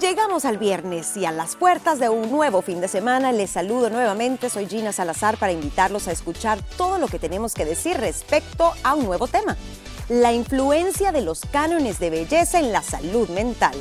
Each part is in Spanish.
Llegamos al viernes y a las puertas de un nuevo fin de semana les saludo nuevamente. Soy Gina Salazar para invitarlos a escuchar todo lo que tenemos que decir respecto a un nuevo tema, la influencia de los cánones de belleza en la salud mental.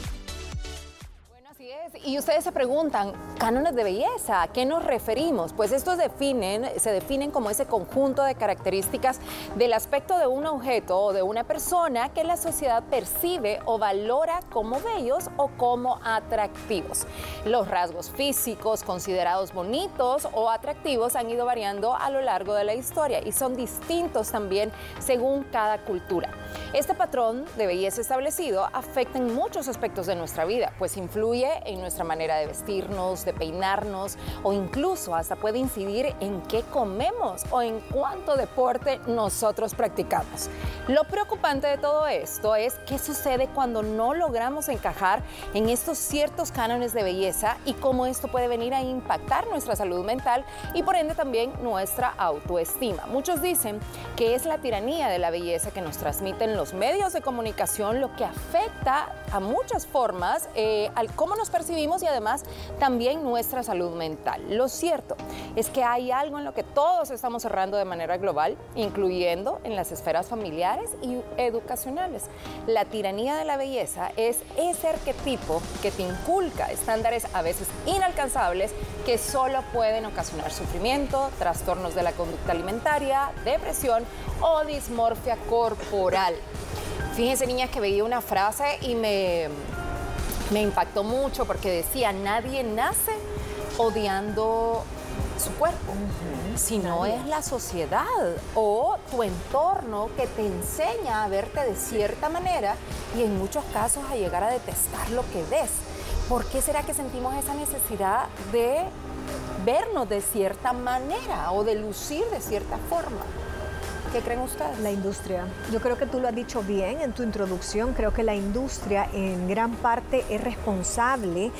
Y ustedes se preguntan, cánones de belleza, ¿a qué nos referimos? Pues estos definen, se definen como ese conjunto de características del aspecto de un objeto o de una persona que la sociedad percibe o valora como bellos o como atractivos. Los rasgos físicos considerados bonitos o atractivos han ido variando a lo largo de la historia y son distintos también según cada cultura. Este patrón de belleza establecido afecta en muchos aspectos de nuestra vida, pues influye en nuestra manera de vestirnos, de peinarnos o incluso hasta puede incidir en qué comemos o en cuánto deporte nosotros practicamos. Lo preocupante de todo esto es qué sucede cuando no logramos encajar en estos ciertos cánones de belleza y cómo esto puede venir a impactar nuestra salud mental y por ende también nuestra autoestima. Muchos dicen que es la tiranía de la belleza que nos transmiten los medios de comunicación lo que afecta a muchas formas eh, al cómo nos percibimos y además también nuestra salud mental. Lo cierto es que hay algo en lo que todos estamos cerrando de manera global, incluyendo en las esferas familiares y educacionales. La tiranía de la belleza es ese arquetipo que te inculca estándares a veces inalcanzables que solo pueden ocasionar sufrimiento, trastornos de la conducta alimentaria, depresión o dismorfia corporal. Fíjense, niñas, que veía una frase y me, me impactó mucho porque decía, nadie nace odiando su cuerpo, sino es la sociedad o tu entorno que te enseña a verte de cierta manera y en muchos casos a llegar a detestar lo que ves. ¿Por qué será que sentimos esa necesidad de vernos de cierta manera o de lucir de cierta forma? ¿Qué creen ustedes? La industria. Yo creo que tú lo has dicho bien en tu introducción. Creo que la industria en gran parte es responsable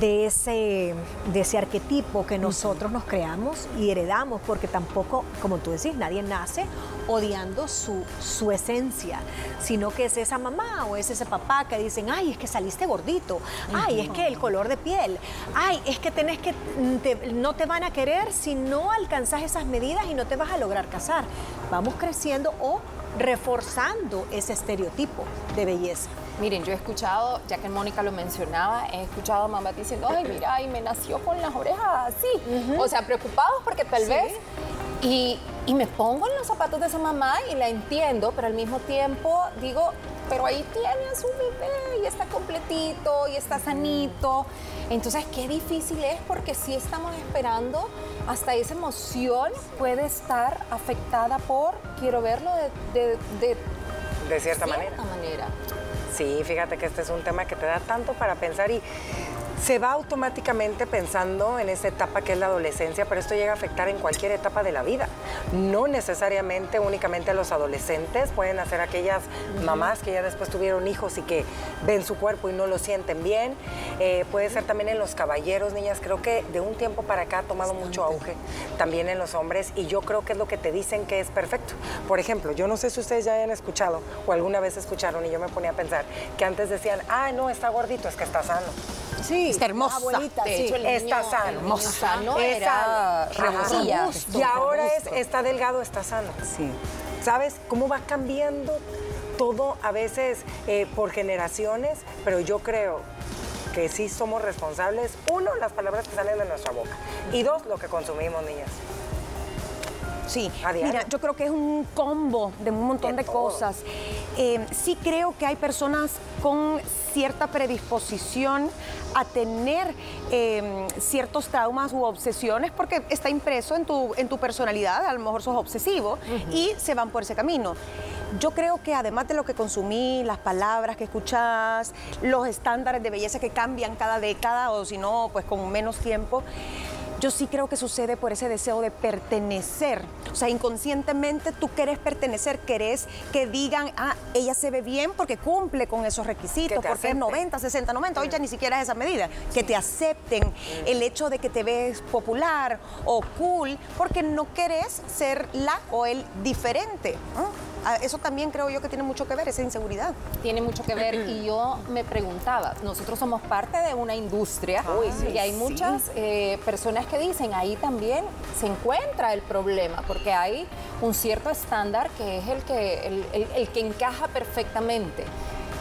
de ese, de ese arquetipo que nosotros nos creamos y heredamos, porque tampoco, como tú decís, nadie nace odiando su, su esencia, sino que es esa mamá o es ese papá que dicen, ay, es que saliste gordito, ay, es que el color de piel, ay, es que tenés que, no te van a querer si no alcanzas esas medidas y no te vas a lograr casar. Vamos creciendo o reforzando ese estereotipo de belleza. Miren, yo he escuchado, ya que Mónica lo mencionaba, he escuchado a mamá diciendo, ay, mira, y me nació con las orejas así. O sea, preocupados porque tal vez... Y, y me pongo en los zapatos de esa mamá y la entiendo, pero al mismo tiempo digo, pero ahí tiene a su bebé y está completito y está sanito. Entonces, qué difícil es porque si estamos esperando, hasta esa emoción puede estar afectada por, quiero verlo de, de, de, cierta, manera. manera. Sí, fíjate que este es un tema que te da tanto para pensar y se va automáticamente pensando en esa etapa que es la adolescencia, pero esto llega a afectar en cualquier etapa de la vida. No necesariamente únicamente a los adolescentes, pueden hacer aquellas mamás que ya después tuvieron hijos y que ven su cuerpo y no lo sienten bien. Eh, puede ser también en los caballeros, niñas. Creo que de un tiempo para acá ha tomado mucho auge también en los hombres y yo creo que es lo que te dicen que es perfecto. Por ejemplo, yo no sé si ustedes ya hayan escuchado o alguna vez escucharon y yo me ponía a pensar que antes decían, ah, no, está gordito, es que está sano. Sí, está hermosa. Abuelita, está sano. Hermosa. Sano era Y ahora es, está delgado, está sano. Sí. ¿Sabes cómo va cambiando todo a veces eh, por generaciones? Pero yo creo que sí somos responsables, uno, las palabras que salen de nuestra boca, y dos, lo que consumimos, niñas. Sí, mira, yo creo que es un combo de un montón de, cosas. Eh, sí creo que hay personas con cierta predisposición a tener em, ciertos traumas u obsesiones porque está impreso en tu, en tu personalidad, a lo mejor sos obsesivo y se van por ese camino. Yo creo que además de lo que consumí, las palabras que escuchás, los estándares de belleza que cambian cada década o si no, pues con menos tiempo, yo sí creo que sucede por ese deseo de pertenecer. O sea, inconscientemente tú querés pertenecer, querés que digan, ah, ella se ve bien porque cumple con esos requisitos, porque es 90, 60, 90, hoy ya ni siquiera es esa medida. Que te acepten el hecho de que te ves popular o cool, porque no querés ser la o el diferente. Eso también creo yo que tiene mucho que ver, esa inseguridad. Tiene mucho que ver y yo me preguntaba, nosotros somos parte de una industria y hay muchas eh, personas que dicen, ahí también se encuentra el problema, porque hay un cierto estándar que es el que, el, que encaja perfectamente.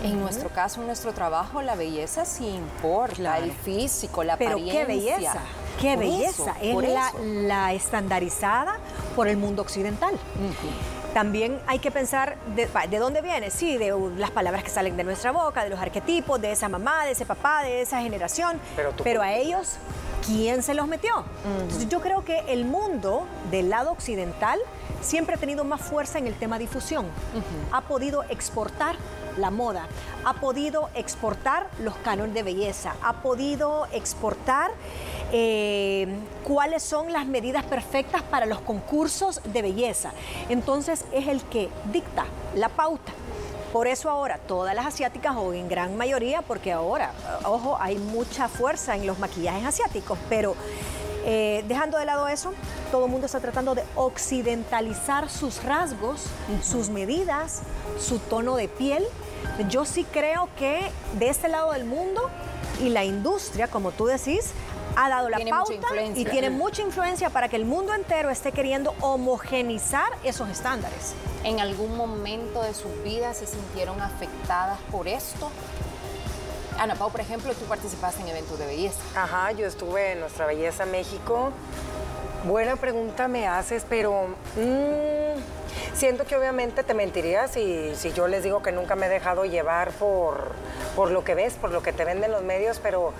En nuestro caso, en nuestro trabajo, la belleza sí importa, el físico, la Pero apariencia. qué belleza, qué belleza. es la, estandarizada por el mundo occidental. También hay que pensar de, dónde viene, sí, de las palabras que salen de nuestra boca, de los arquetipos, de esa mamá, de ese papá, de esa generación. Pero, a ellos, ¿quién se los metió? yo creo que el mundo del lado occidental siempre ha tenido más fuerza en el tema difusión. Ha podido exportar la moda, ha podido exportar los cánones de belleza, ha podido exportar eh, cuáles son las medidas perfectas para los concursos de belleza. Entonces es el que dicta la pauta. Por eso ahora todas las asiáticas, o en gran mayoría, porque ahora, ojo, hay mucha fuerza en los maquillajes asiáticos, pero eh, dejando de lado eso, todo el mundo está tratando de occidentalizar sus rasgos, sus medidas, su tono de piel. Yo sí creo que de este lado del mundo y la industria, como tú decís, ha dado la pauta y tiene mucha influencia para que el mundo entero esté queriendo homogenizar esos estándares. ¿En algún momento de sus vidas se sintieron afectadas por esto? Ana Pau, por ejemplo, tú participaste en eventos de belleza. Ajá, yo estuve en Nuestra Belleza México. Buena pregunta me haces, pero mm, siento que obviamente te mentiría si, si, yo les digo que nunca me he dejado llevar por, por lo que ves, por lo que te venden los medios, pero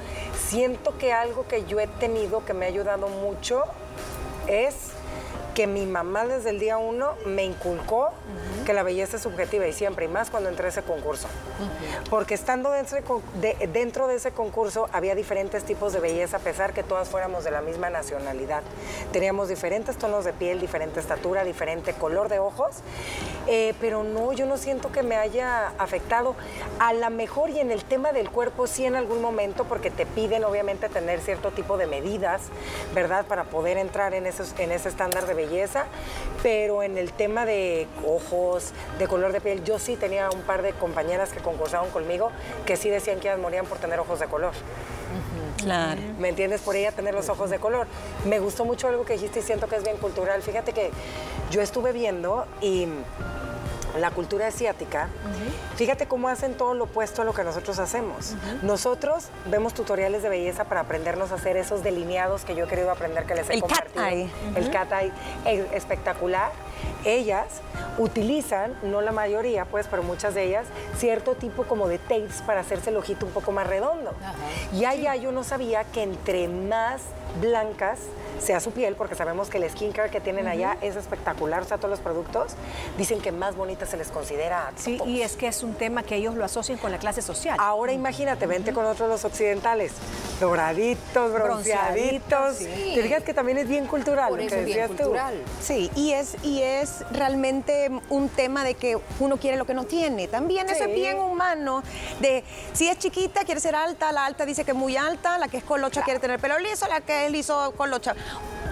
siento que algo que yo he tenido que me ha ayudado mucho es que mi mamá desde el día uno me inculcó que la belleza es subjetiva y siempre, y más cuando entré a ese concurso. Porque estando dentro de, ese concurso había diferentes tipos de belleza, a pesar que todas fuéramos de la misma nacionalidad. Teníamos diferentes tonos de piel, diferente estatura, diferente color de ojos, eh, pero no, yo no siento que me haya afectado. A la mejor y en el tema del cuerpo sí en algún momento, porque te piden obviamente tener cierto tipo de medidas, ¿verdad? Para poder entrar en, esos, en ese estándar de belleza, pero en el tema de ojos, de color de piel, yo sí tenía un par de compañeras que concursaban conmigo que sí decían que ellas morían por tener ojos de color. Claro. ¿Me entiendes? Por ella tener los ojos de color. Me gustó mucho algo que dijiste y siento que es bien cultural. Fíjate que yo estuve viendo y la cultura asiática, fíjate cómo hacen todo lo opuesto a lo que nosotros hacemos. Nosotros vemos tutoriales de belleza para aprendernos a hacer esos delineados que yo he querido aprender, que les he el compartido. Cat eye. El cat eye espectacular. Ellas utilizan, no la mayoría, pues, pero muchas de ellas, cierto tipo como de tapes para hacerse el ojito un poco más redondo. Y allá yo no sabía que entre más blancas sea su piel, porque sabemos que el skincare que tienen allá es espectacular, o sea, todos los productos dicen que más bonita se les considera. Sí, y es que es un tema que ellos lo asocian con la clase social. Ahora imagínate, vente con otros los occidentales, doraditos, bronceaditos. Sí. Te fijas que también es bien cultural. Por eso es bien cultural. Sí, y es, y es realmente un tema de que uno quiere lo que no tiene. También eso es bien humano. De si es chiquita, quiere ser alta, la alta dice que es muy alta, la que es colocha quiere tener pelo liso, la que es liso colocha.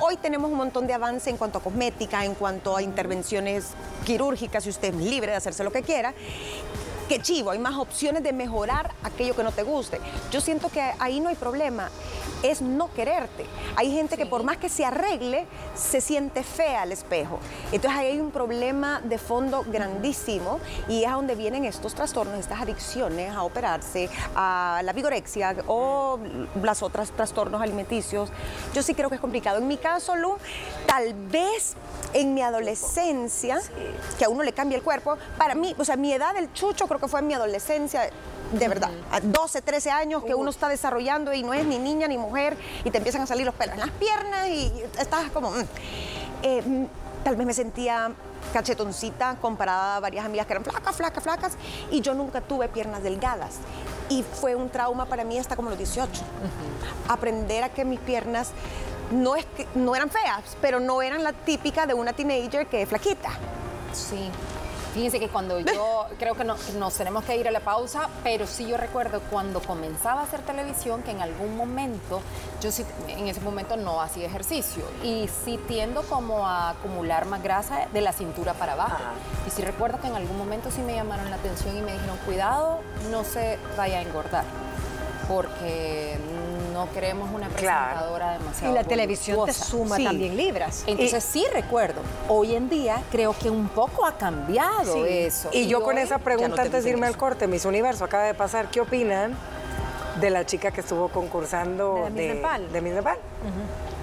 Hoy tenemos un montón de avance en cuanto a cosmética, en cuanto a intervenciones quirúrgicas, y usted es libre de hacerse lo que quiera qué chivo, hay más opciones de mejorar aquello que no te guste. Yo siento que ahí no hay problema, es no quererte. Hay gente que por más que se arregle, se siente fea al espejo. Entonces ahí hay un problema de fondo grandísimo y es a donde vienen estos trastornos, estas adicciones a operarse, a la vigorexia o las otras trastornos alimenticios. Yo sí creo que es complicado. En mi caso, Lu, tal vez en mi adolescencia, que a uno le cambia el cuerpo, para mí, o sea, mi edad del chucho creo que fue en mi adolescencia, de verdad, a 12, 13 años que uno está desarrollando y no es ni niña ni mujer y te empiezan a salir los pelos en las piernas y estás como... Mm. Eh, mm, tal vez me sentía cachetoncita comparada a varias amigas que eran flacas, flacas, flacas y yo nunca tuve piernas delgadas. Y fue un trauma para mí hasta como los 18. Aprender a que mis piernas no, es que, no eran feas, pero no eran la típica de una teenager que es flaquita. Sí. Fíjense que cuando yo creo que nos tenemos que ir a la pausa, pero sí yo recuerdo cuando comenzaba a hacer televisión que en algún momento, yo sí, en ese momento no hacía ejercicio y sí tiendo como a acumular más grasa de la cintura para abajo. Y sí recuerdo que en algún momento sí me llamaron la atención y me dijeron, cuidado, no se vaya a engordar, porque no queremos una presentadora demasiado Y la televisión te suma también libras. Entonces sí recuerdo, hoy en día creo que un poco ha cambiado eso. Y, yo con esa pregunta antes de irme al corte, Miss Universo, acaba de pasar, ¿qué opinan de la chica que estuvo concursando de, de, Nepal? De Miss Nepal.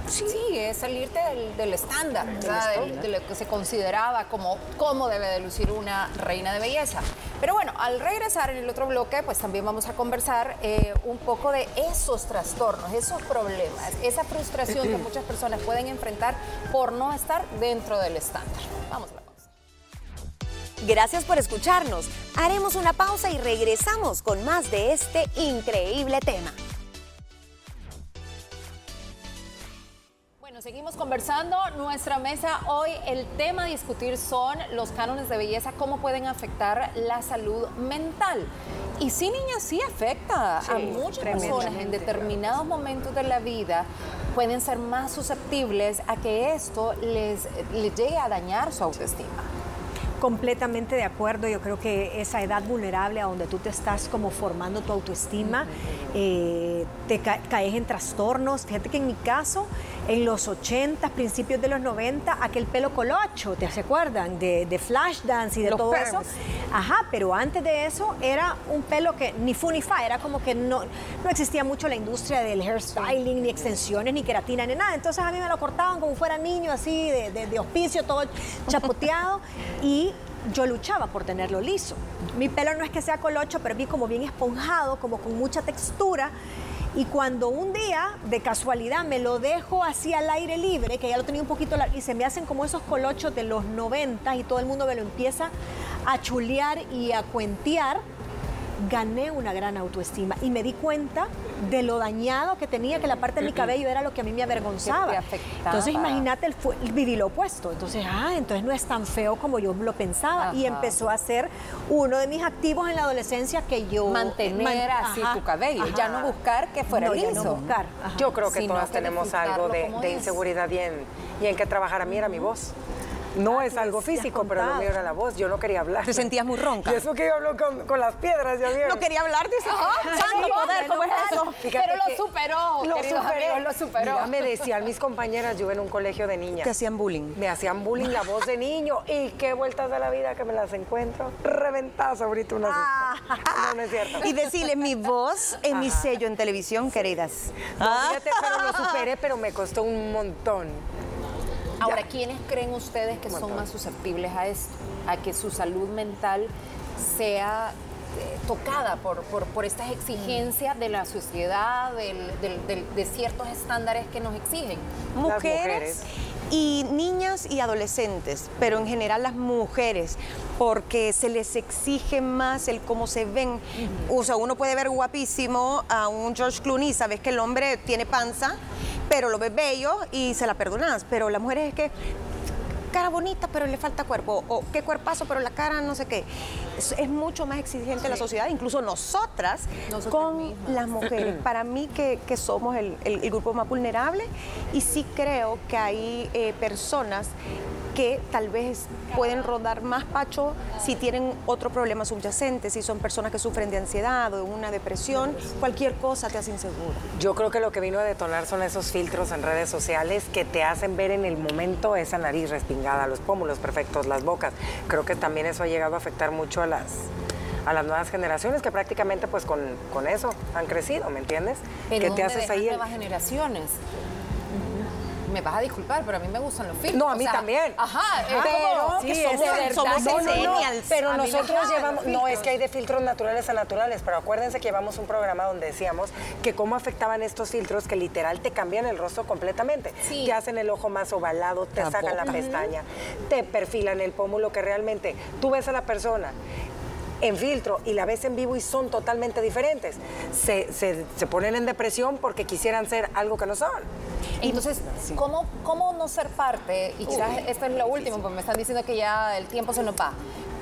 Sí. es salirte del, estándar, de, lo que se consideraba como cómo debe de lucir una reina de belleza. Pero bueno, al regresar en el otro bloque, pues también vamos a conversar eh, un poco de esos trastornos, esos problemas, esa frustración que muchas personas pueden enfrentar por no estar dentro del estándar. Vamos a la pausa. Gracias por escucharnos. Haremos una pausa y regresamos con más de este increíble tema. Seguimos conversando. Nuestra mesa hoy, el tema a discutir son los cánones de belleza, cómo pueden afectar la salud mental. Y sí, niña, sí afecta a muchas personas en determinados momentos de la vida. Pueden ser más susceptibles a que esto les, les llegue a dañar su autoestima. Completamente de acuerdo, yo creo que esa edad vulnerable a donde tú te estás como formando tu autoestima, eh, te caes en trastornos. Fíjate que en mi caso, en los 80, principios de los 90, aquel pelo colocho, ¿te acuerdan? De, de flash dance y de todo eso. Ajá, pero antes de eso era un pelo que ni fu ni fa, era como que no, no existía mucho la industria del hairstyling, ni extensiones, ni queratina, ni nada. Entonces a mí me lo cortaban como fuera niño, así, de, de, de hospicio, todo chapoteado. y yo luchaba por tenerlo liso. Mi pelo no es que sea colocho, pero vi como bien esponjado, como con mucha textura. Y cuando un día, de casualidad, me lo dejo así al aire libre, que ya lo tenía un poquito, y se me hacen como esos colochos de los 90 y todo el mundo me lo empieza a chulear y a cuentear, gané una gran autoestima y me di cuenta de lo dañado que tenía, que la parte de mi cabello era lo que a mí me avergonzaba. Entonces imagínate, el, viví lo opuesto. Entonces, ah, entonces no es tan feo como yo lo pensaba. Y empezó a ser uno de mis activos en la adolescencia que yo... Mantener así tu cabello, ya no buscar que fuera liso. buscar. Yo creo que todas tenemos algo de, inseguridad y en, y en que trabajar. A mí era mi voz. No es algo físico, pero lo mío era la voz. Yo no quería hablar. ¿Te sentías muy ronca? Y eso que yo hablo con, las piedras, ya vieron. No quería hablar, dice. santo poder, ¿cómo es eso? pero lo superó, lo superó. lo superó. me decían mis compañeras, yo en un colegio de niñas. ¿Te hacían bullying? Me hacían bullying la voz de niño. Y qué vueltas de la vida que me las encuentro. Reventadas ahorita una ah. No, no es cierto. Y decirle mi voz en mi sello en televisión, queridas. fíjate, pero lo superé, pero me costó un montón. Ahora, ¿quiénes creen ustedes que son más susceptibles a esto? A que su salud mental sea eh, tocada por, por, estas exigencias de la sociedad, de ciertos estándares que nos exigen. Mujeres, y niñas y adolescentes, pero en general las mujeres, porque se les exige más el cómo se ven. O sea, uno puede ver guapísimo a un George Clooney, sabes que el hombre tiene panza, pero lo ves bello y se la perdonas. Pero las mujeres es que cara bonita, pero le falta cuerpo, o qué cuerpazo, pero la cara no sé qué. Es, mucho más exigente la sociedad, incluso nosotras, con las mujeres. Para mí que, somos el, grupo más vulnerable y sí creo que hay eh, personas que tal vez pueden rodar más pacho si tienen otro problema subyacente, si son personas que sufren de ansiedad o de una depresión, cualquier cosa te hace insegura. Yo creo que lo que vino a detonar son esos filtros en redes sociales que te hacen ver en el momento esa nariz respingada, los pómulos perfectos, las bocas. Creo que también eso ha llegado a afectar mucho a las a las nuevas generaciones que prácticamente pues con, con eso han crecido, ¿me entiendes? Pero te haces ahí nuevas generaciones? Me vas a disculpar, pero a mí me gustan los filtros. No, a mí también. Ajá, pero sí, somos, Pero nosotros llevamos, no, es que hay de filtros naturales a naturales, pero acuérdense que llevamos un programa donde decíamos que cómo afectaban estos filtros que literal te cambian el rostro completamente. Te hacen el ojo más ovalado, te sacan la pestaña, te perfilan el pómulo que realmente tú ves a la persona en filtro y la ves en vivo y son totalmente diferentes. Se, se, ponen en depresión porque quisieran ser algo que no son. Entonces, ¿cómo, ¿cómo no ser parte? Y quizás esto es lo último, porque me están diciendo que ya el tiempo se nos va.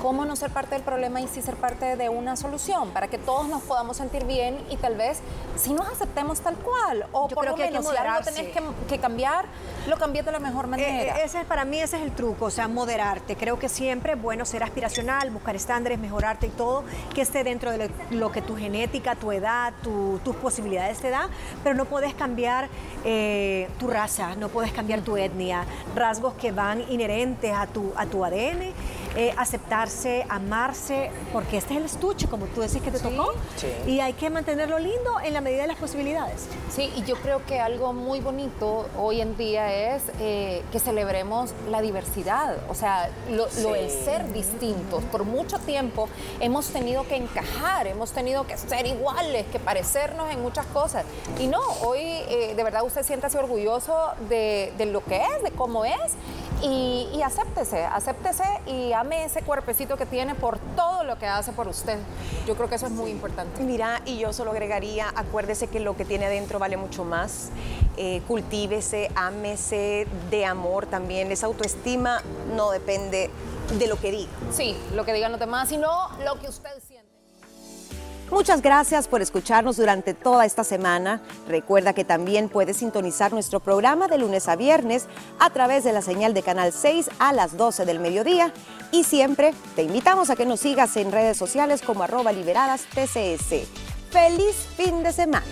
Cómo no ser parte del problema y sí ser parte de una solución, para que todos nos podamos sentir bien y tal vez si nos aceptemos tal cual, o por lo menos si algo tenés que, cambiar, lo cambies de la mejor eh, manera. ese es, para mí ese es el truco, o sea, moderarte. Creo que siempre es bueno ser aspiracional, buscar estándares, mejorarte y todo, que esté dentro de lo que tu genética, tu edad, tus posibilidades te da, pero no puedes cambiar eh, tu raza, no puedes cambiar tu etnia, rasgos que van inherentes a tu, a tu ADN eh, aceptarse, amarse, porque este es el estuche, como tú decís que te tocó, y hay que mantenerlo lindo en la medida de las posibilidades. Sí, y yo creo que algo muy bonito hoy en día es eh, que celebremos la diversidad, o sea, lo, el ser distintos. Por mucho tiempo hemos tenido que encajar, hemos tenido que ser iguales, que parecernos en muchas cosas. Y no, hoy eh, de verdad usted siéntase orgulloso de, lo que es, de cómo es, y, y acéptese, acéptese y ese cuerpecito que tiene por todo lo que hace por usted. Yo creo que eso es muy importante. Mira, y yo solo agregaría, acuérdese que lo que tiene adentro vale mucho más. Eh, cultívese, ámese de amor también. Esa autoestima no depende de lo que diga. Sí, lo que digan los demás, sino lo que usted siente. Muchas gracias por escucharnos durante toda esta semana. Recuerda que también puedes sintonizar nuestro programa de lunes a viernes a través de la señal de Canal 6 a las 12 del mediodía. Y siempre te invitamos a que nos sigas en redes sociales como arroba liberadas TCS. ¡Feliz fin de semana!